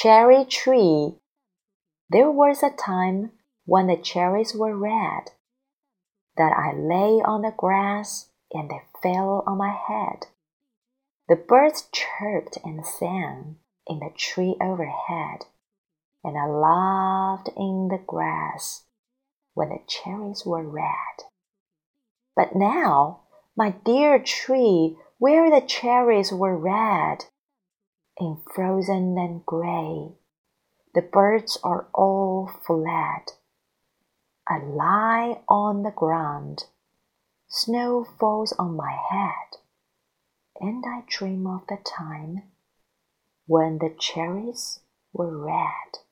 Cherry tree. There was a time when the cherries were red, that I lay on the grass and they fell on my head. The birds chirped and sang in the tree overhead, and I laughed in the grass when the cherries were red. But now, my dear tree, where the cherries were red, in frozen and gray. The birds are all fled. I lie on the ground. Snow falls on my head, and I dream of the time when the cherries were red.